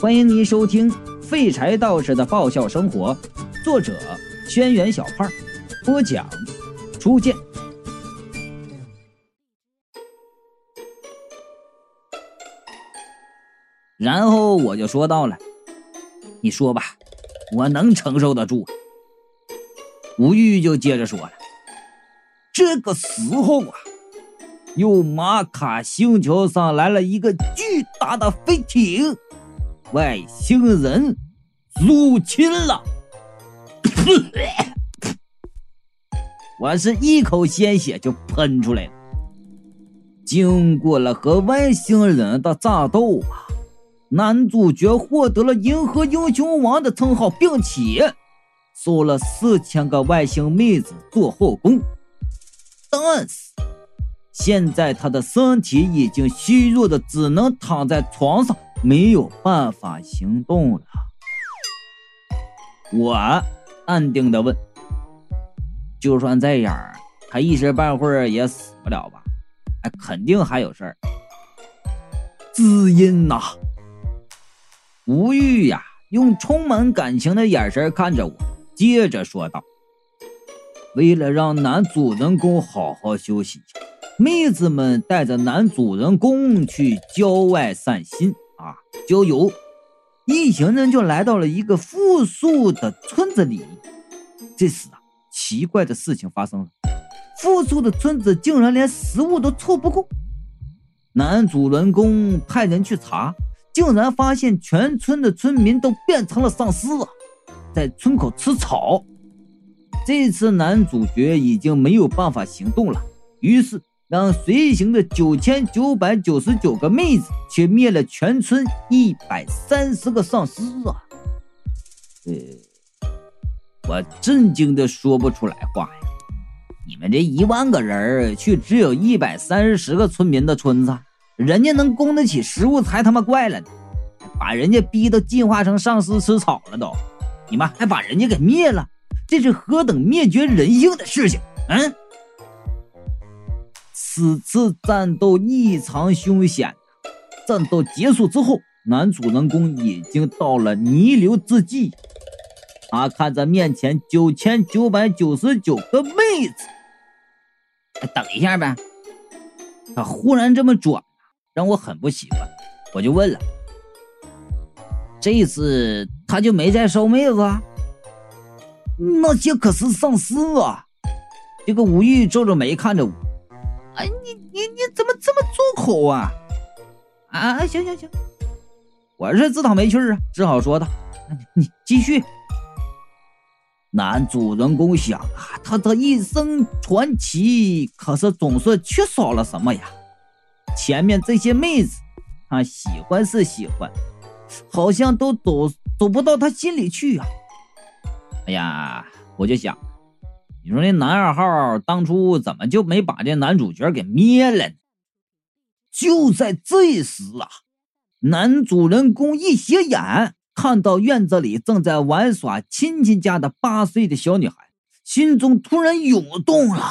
欢迎您收听《废柴道士的爆笑生活》，作者：轩辕小胖，播讲：初见。然后我就说到了，你说吧，我能承受得住。吴玉就接着说了，这个时候啊，有马卡星球上来了一个巨大的飞艇。外星人入侵了！我是一口鲜血就喷出来了。经过了和外星人的战斗啊，男主角获得了银河英雄王的称号，并且收了四千个外星妹子做后宫。但是现在他的身体已经虚弱的，只能躺在床上。没有办法行动了，我淡定的问：“就算这样，他一时半会儿也死不了吧？哎，肯定还有事儿。”知音呐，吴玉呀，用充满感情的眼神看着我，接着说道：“为了让男主人公好好休息，妹子们带着男主人公去郊外散心。”啊，郊游，一行人就来到了一个富庶的村子里。这时啊，奇怪的事情发生了，富庶的村子竟然连食物都凑不够。男主人公派人去查，竟然发现全村的村民都变成了丧尸，在村口吃草。这次男主角已经没有办法行动了，于是。让随行的九千九百九十九个妹子，却灭了全村一百三十个丧尸啊！呃，我震惊的说不出来话呀！你们这一万个人去只有一百三十个村民的村子，人家能供得起食物才他妈怪了呢！把人家逼到进化成丧尸吃草了都，你们还把人家给灭了，这是何等灭绝人性的事情！嗯。此次战斗异常凶险。战斗结束之后，男主人公已经到了弥留之际。他看着面前九千九百九十九个妹子，等一下呗。他忽然这么转，让我很不喜欢。我就问了：“这次他就没再收妹子？那些可是丧尸啊！”这个吴玉皱着眉看着我。哎，你你你怎么这么重口啊？啊，行行行，我是自讨没趣啊，只好说道：“你继续。”男主人公想啊，他的一生传奇可是总是缺少了什么呀？前面这些妹子，他喜欢是喜欢，好像都走走不到他心里去啊。哎呀，我就想。你说那男二号当初怎么就没把这男主角给灭了呢？就在这时啊，男主人公一斜眼，看到院子里正在玩耍亲戚家的八岁的小女孩，心中突然涌动了。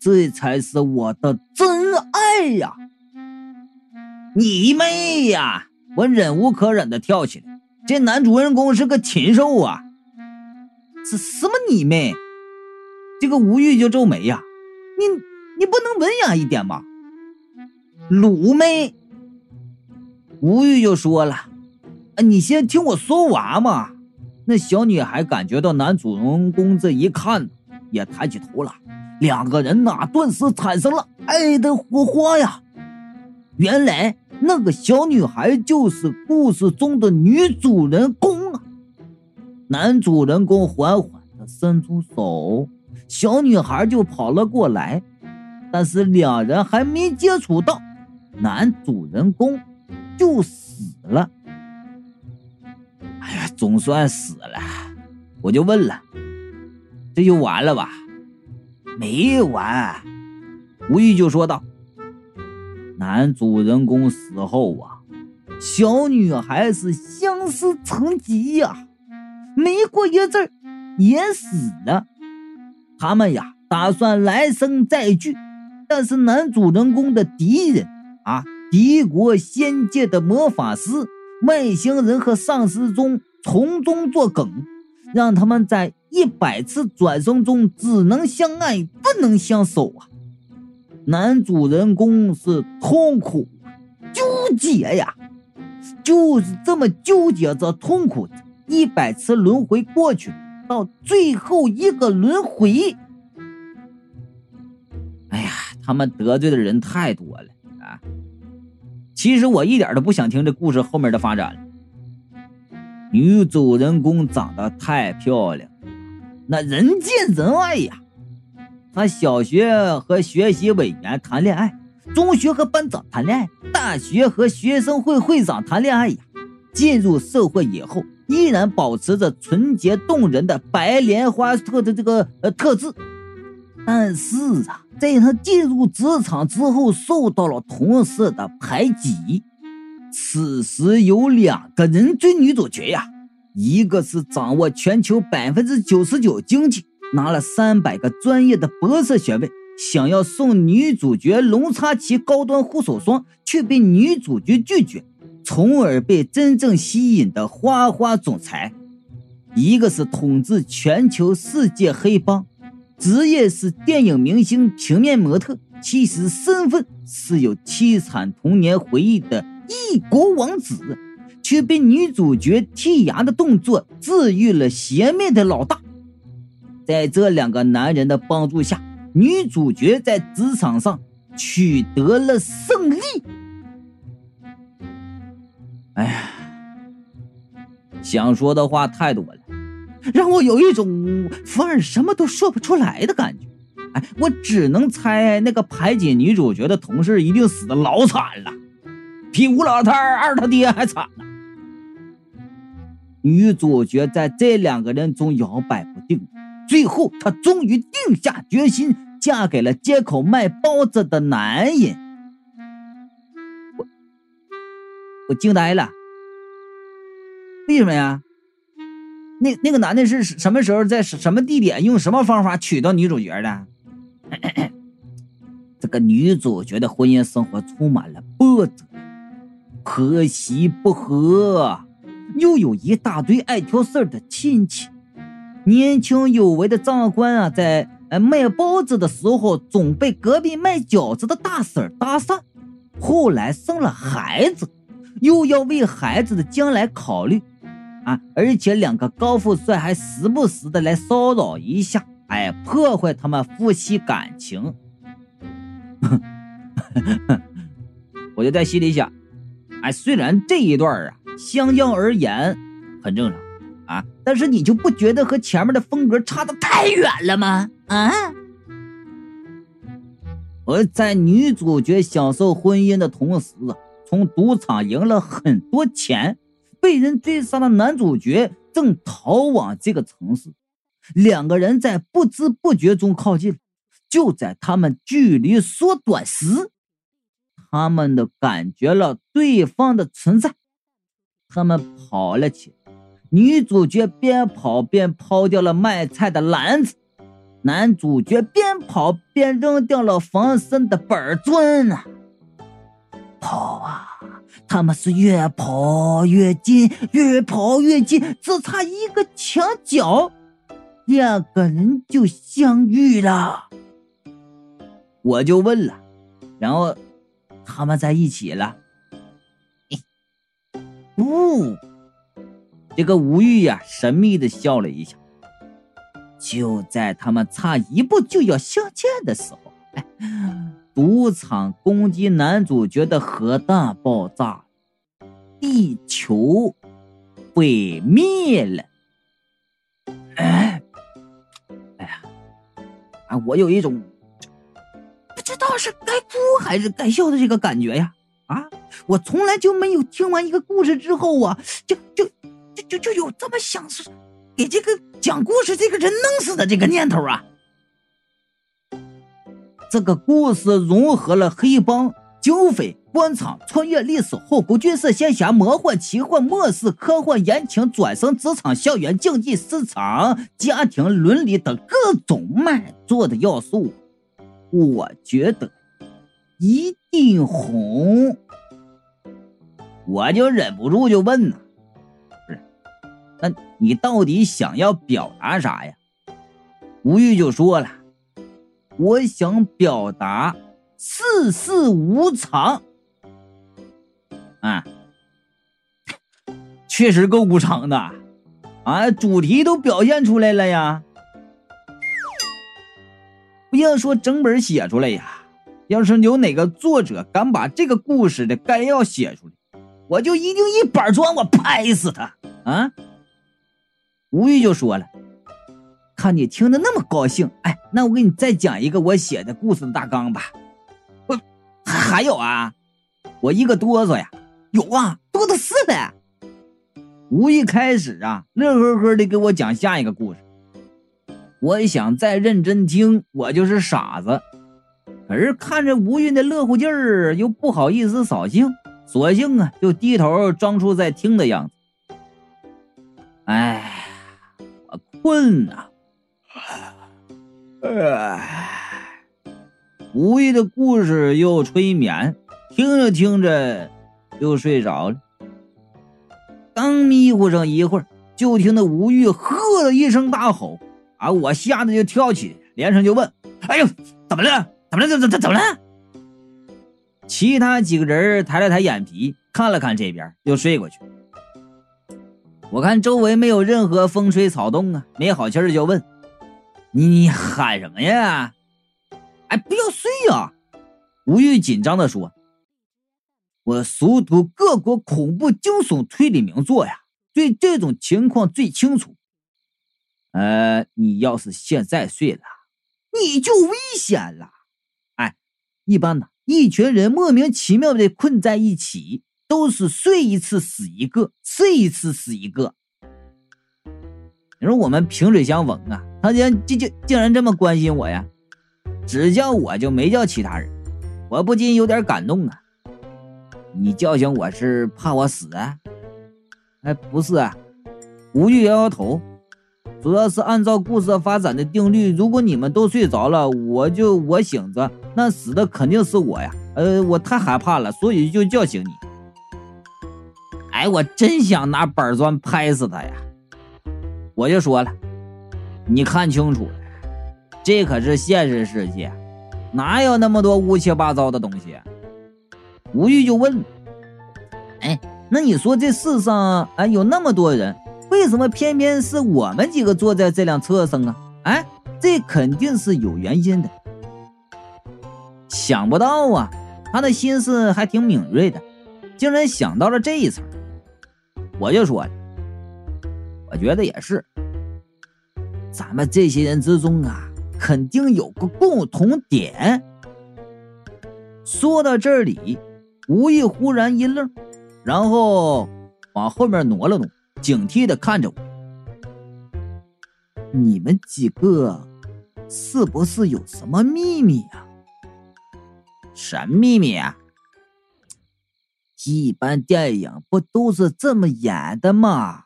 这才是我的真爱呀！你妹呀！我忍无可忍的跳起来。这男主人公是个禽兽啊！是什么你妹？这个吴玉就皱眉呀，你你不能文雅一点吗？鲁妹，吴玉就说了，啊，你先听我说完嘛。那小女孩感觉到男主人公这一看，也抬起头了，两个人呐顿时产生了爱的火花呀。原来那个小女孩就是故事中的女主人公啊。男主人公缓缓的伸出手。小女孩就跑了过来，但是两人还没接触到，男主人公就死了。哎呀，总算死了，我就问了，这就完了吧？没完，吴玉就说道：“男主人公死后啊，小女孩是相思成疾呀，没过一阵也死了。”他们呀，打算来生再聚，但是男主人公的敌人啊，敌国仙界的魔法师外星人和丧尸中从中作梗，让他们在一百次转生中只能相爱不能相守啊！男主人公是痛苦纠结呀，就是这么纠结着痛苦，一百次轮回过去，到最后一个轮回。哎呀，他们得罪的人太多了啊！其实我一点都不想听这故事后面的发展了。女主人公长得太漂亮，那人见人爱呀。她小学和学习委员谈恋爱，中学和班长谈恋爱，大学和学生会会长谈恋爱呀。进入社会以后，依然保持着纯洁动人的白莲花特的这个呃特质。但是啊，在他进入职场之后，受到了同事的排挤。此时有两个人追女主角呀，一个是掌握全球百分之九十九经济，拿了三百个专业的博士学位，想要送女主角龙叉旗高端护手霜，却被女主角拒绝，从而被真正吸引的花花总裁；一个是统治全球世界黑帮。职业是电影明星、平面模特，其实身份是有凄惨童年回忆的异国王子，却被女主角剔牙的动作治愈了邪魅的老大。在这两个男人的帮助下，女主角在职场上取得了胜利。哎呀，想说的话太多了。让我有一种反而什么都说不出来的感觉。哎，我只能猜那个排挤女主角的同事一定死的老惨了，比吴老太二他爹还惨呢。女主角在这两个人中摇摆不定，最后她终于定下决心，嫁给了街口卖包子的男人。我惊呆了，为什么呀？那那个男的是什么时候在什么地点用什么方法娶到女主角的？这个女主角的婚姻生活充满了波折，婆媳不和，又有一大堆爱挑事儿的亲戚。年轻有为的长官啊，在卖包子的时候总被隔壁卖饺子的大婶搭讪，后来生了孩子，又要为孩子的将来考虑。啊！而且两个高富帅还时不时的来骚扰一下，哎，破坏他们夫妻感情。我就在心里想，哎，虽然这一段啊，相较而言很正常啊，但是你就不觉得和前面的风格差的太远了吗？啊！而在女主角享受婚姻的同时啊，从赌场赢了很多钱。被人追杀的男主角正逃往这个城市，两个人在不知不觉中靠近。就在他们距离缩短时，他们的感觉了对方的存在。他们跑了起来，女主角边跑边抛掉了卖菜的篮子，男主角边跑边扔掉了防身的板砖啊！跑啊！他们是越跑越近，越跑越近，只差一个墙角，两个人就相遇了。我就问了，然后他们在一起了？不，这个吴玉呀，神秘的笑了一下。就在他们差一步就要相见的时候，哎。赌场攻击男主角的核弹爆炸，地球毁灭了。哎，哎呀，啊，我有一种不知道是该哭还是该笑的这个感觉呀！啊，我从来就没有听完一个故事之后啊，就就就就就有这么想给这个讲故事这个人弄死的这个念头啊！这个故事融合了黑帮、警匪、官场、穿越历史、后宫、军事、仙侠、魔幻、奇幻、末世、科幻、言情、转生、职场、校园、竞技、市场、家庭、伦理等各种卖座的要素，我觉得一定红。我就忍不住就问呢，不是，那你到底想要表达啥呀？吴玉就说了，我想表达世事无常。啊，确实够无常的，啊，主题都表现出来了呀。不要说整本写出来呀，要是有哪个作者敢把这个故事的概要写出来，我就一定一板砖，我拍死他！啊！吴玉就说了，看你听得那么高兴，哎，那我给你再讲一个我写的故事的大纲吧。我还有啊，我一个哆嗦呀，有啊，多的是的。吴一开始啊，乐呵呵的给我讲下一个故事。我想再认真听，我就是傻子。可是看着吴韵的乐乎劲儿，又不好意思扫兴，索性啊，就低头装出在听的样子。哎，我困呐！哎，吴玉的故事又催眠，听着听着又睡着了。刚迷糊上一会儿，就听那吴玉呵的一声大吼。啊！我吓得就跳起，连声就问：“哎呦，怎么了？怎么了？怎怎怎怎么了？”其他几个人抬了抬眼皮，看了看这边，又睡过去。我看周围没有任何风吹草动啊，没好气儿就问：“你你喊什么呀？”哎，不要睡呀！吴玉紧张的说：“我熟读各国恐怖惊悚推理名作呀，对这种情况最清楚。”呃，你要是现在睡了，你就危险了。哎，一般呢，一群人莫名其妙的困在一起，都是睡一次死一个，睡一次死一个。你说我们萍水相逢啊，他竟然竟竟竟然这么关心我呀？只叫我就没叫其他人，我不禁有点感动啊。你叫醒我是怕我死啊？哎，不是啊。吴玉摇摇头。主要是按照故事发展的定律，如果你们都睡着了，我就我醒着，那死的肯定是我呀。呃，我太害怕了，所以就叫醒你。哎，我真想拿板砖拍死他呀！我就说了，你看清楚了，这可是现实世界，哪有那么多乌七八糟的东西？吴玉就问：“哎，那你说这世上哎有那么多人？”为什么偏偏是我们几个坐在这辆车上啊？哎，这肯定是有原因的。想不到啊，他的心思还挺敏锐的，竟然想到了这一层。我就说了，我觉得也是。咱们这些人之中啊，肯定有个共同点。说到这里，吴意忽然一愣，然后往后面挪了挪。警惕的看着我，你们几个是不是有什么秘密呀？什么秘密啊？一般电影不都是这么演的吗？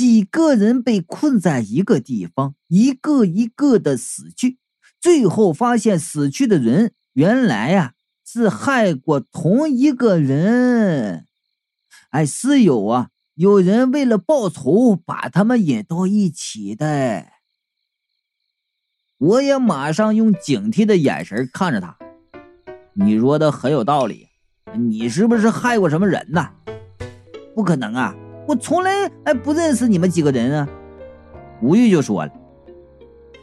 几个人被困在一个地方，一个一个的死去，最后发现死去的人原来呀是害过同一个人。哎，是有啊。有人为了报仇，把他们引到一起的。我也马上用警惕的眼神看着他。你说的很有道理，你是不是害过什么人呢？不可能啊，我从来还不认识你们几个人啊。吴玉就说了，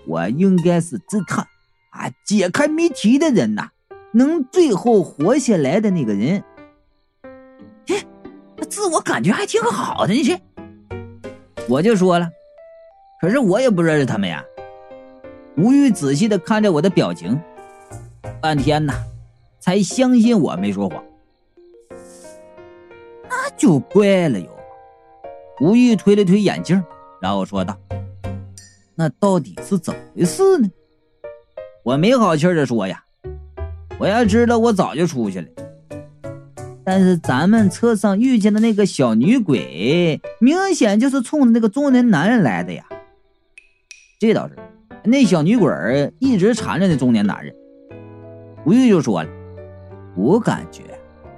我应该是侦探啊，解开谜题的人呐，能最后活下来的那个人。自我感觉还挺好的，你去，我就说了，可是我也不认识他们呀。吴玉仔细的看着我的表情，半天呐，才相信我没说谎。那就怪了哟。吴玉推了推眼镜，然后说道：“那到底是怎么回事呢？”我没好气的说呀：“我要知道，我早就出去了。”但是咱们车上遇见的那个小女鬼，明显就是冲着那个中年男人来的呀。这倒是，那小女鬼一直缠着那中年男人。吴玉就说了：“我感觉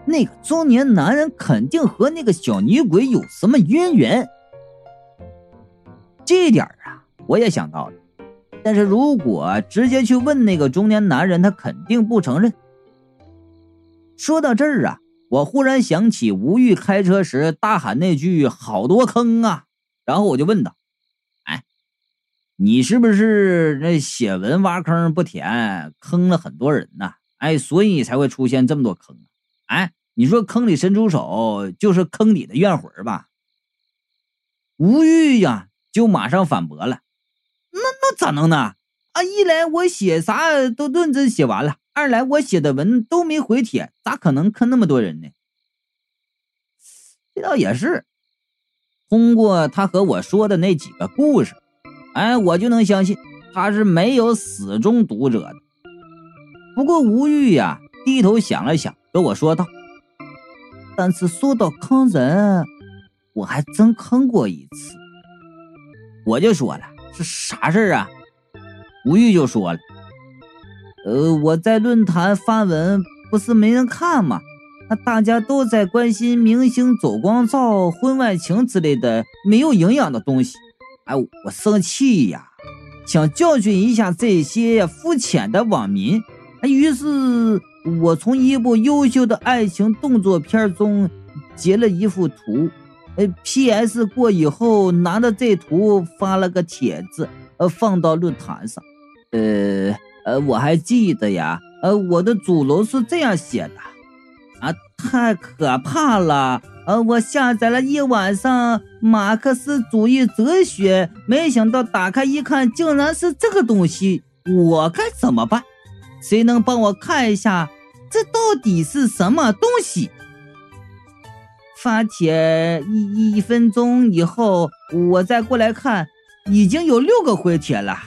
那个中年男人肯定和那个小女鬼有什么渊源。这点啊，我也想到了。但是如果直接去问那个中年男人，他肯定不承认。说到这儿啊，我忽然想起吴玉开车时大喊那句“好多坑啊”，然后我就问道：“哎，你是不是那写文挖坑不填，坑了很多人呐？哎，所以才会出现这么多坑啊？哎，你说坑里伸出手，就是坑里的怨魂吧？”吴玉呀。就马上反驳了，那那咋能呢？啊，一来我写啥都认真写完了，二来我写的文都没回帖，咋可能坑那么多人呢？这倒也是。通过他和我说的那几个故事，哎，我就能相信他是没有死忠读者的。不过吴玉呀，低头想了想，跟我说道：“但是说到坑人，我还真坑过一次。”我就说了是啥事儿啊？吴玉就说了，呃，我在论坛发文，不是没人看吗？那大家都在关心明星走光照、婚外情之类的没有营养的东西。哎，我生气呀，想教训一下这些肤浅的网民。于是，我从一部优秀的爱情动作片中截了一幅图。呃，P.S. 过以后拿着这图发了个帖子，呃，放到论坛上。呃呃，我还记得呀，呃，我的主楼是这样写的，啊，太可怕了，呃，我下载了一晚上马克思主义哲学，没想到打开一看，竟然是这个东西，我该怎么办？谁能帮我看一下，这到底是什么东西？发帖一一分钟以后，我再过来看，已经有六个回帖了。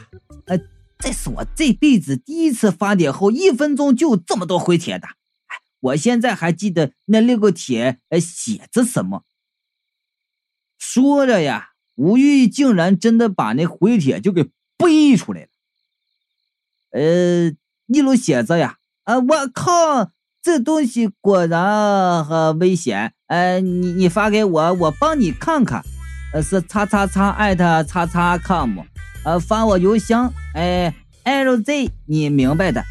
呃，这是我这辈子第一次发帖后一分钟就这么多回帖的。哎，我现在还记得那六个帖呃写着什么。说着呀，吴玉竟然真的把那回帖就给背出来了。呃，一路写着呀，啊，我靠，这东西果然很危险。呃，你你发给我，我帮你看看。呃，是叉叉叉艾特叉叉 com，呃，发我邮箱，哎，LZ，你明白的。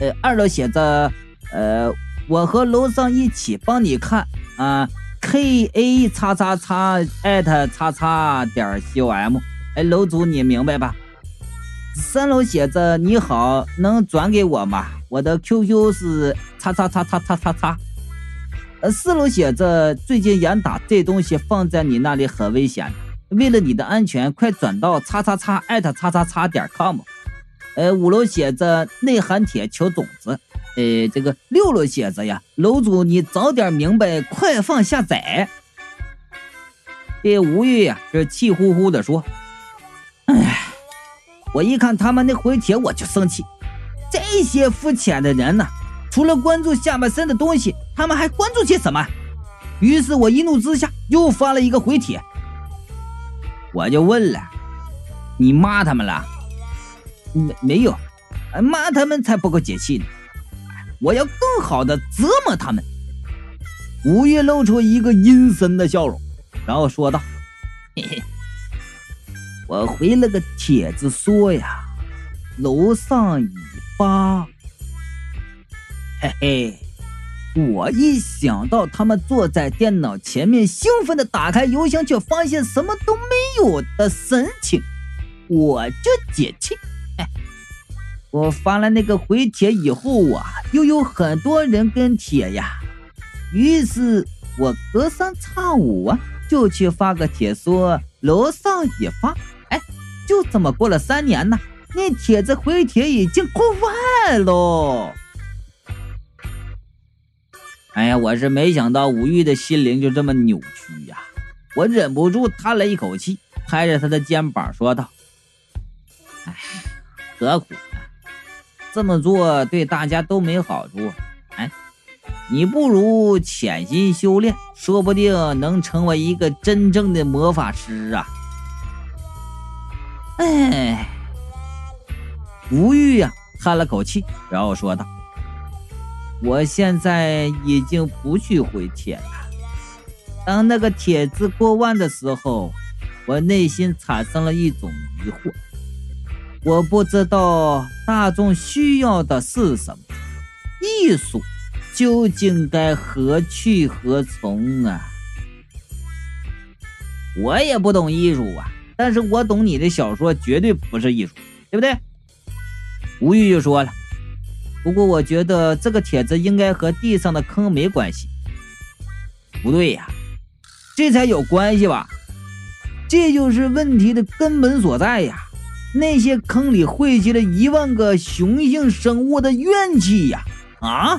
呃，二楼写着，呃，我和楼上一起帮你看啊，KA 叉叉叉艾特叉叉点 com，哎，楼主你明白吧？三楼写着，你好，能转给我吗？我的 QQ 是叉叉叉叉叉叉叉。呃，四楼写着最近严打，这东西放在你那里很危险，为了你的安全，快转到叉叉叉艾特叉叉叉点 com。呃，五楼写着内涵帖求种子。呃，这个六楼写着呀，楼主你早点明白，快放下载。这吴玉呀，这气呼呼的说：“，我一看他们那回帖，我就生气，这些肤浅的人呢。”除了关注下半身的东西，他们还关注些什么？于是我一怒之下又发了一个回帖，我就问了：“你骂他们了？”没没有，骂他们才不够解气呢。我要更好的折磨他们。吴越露出一个阴森的笑容，然后说道：“嘿嘿，我回了个帖子说呀，楼上已发。”嘿嘿，我一想到他们坐在电脑前面兴奋的打开邮箱，却发现什么都没有的神情，我就解气。我发了那个回帖以后啊，又有很多人跟帖呀，于是我隔三差五啊就去发个帖说楼上已发。就这么过了三年呢，那帖子回帖已经过万喽。哎呀，我是没想到吴玉的心灵就这么扭曲呀！我忍不住叹了一口气，拍着他的肩膀说道：“哎，何苦呢？这么做对大家都没好处。哎，你不如潜心修炼，说不定能成为一个真正的魔法师啊！”哎，吴玉呀，叹了口气，然后说道。我现在已经不去回帖了。当那个帖子过万的时候，我内心产生了一种疑惑。我不知道大众需要的是什么，艺术究竟该何去何从啊？我也不懂艺术啊，但是我懂你的小说绝对不是艺术，对不对？吴玉就说了，不过我觉得这个帖子应该和地上的坑没关系。不对呀，这才有关系吧？这就是问题的根本所在呀。那些坑里汇集了一万个雄性生物的怨气呀！啊！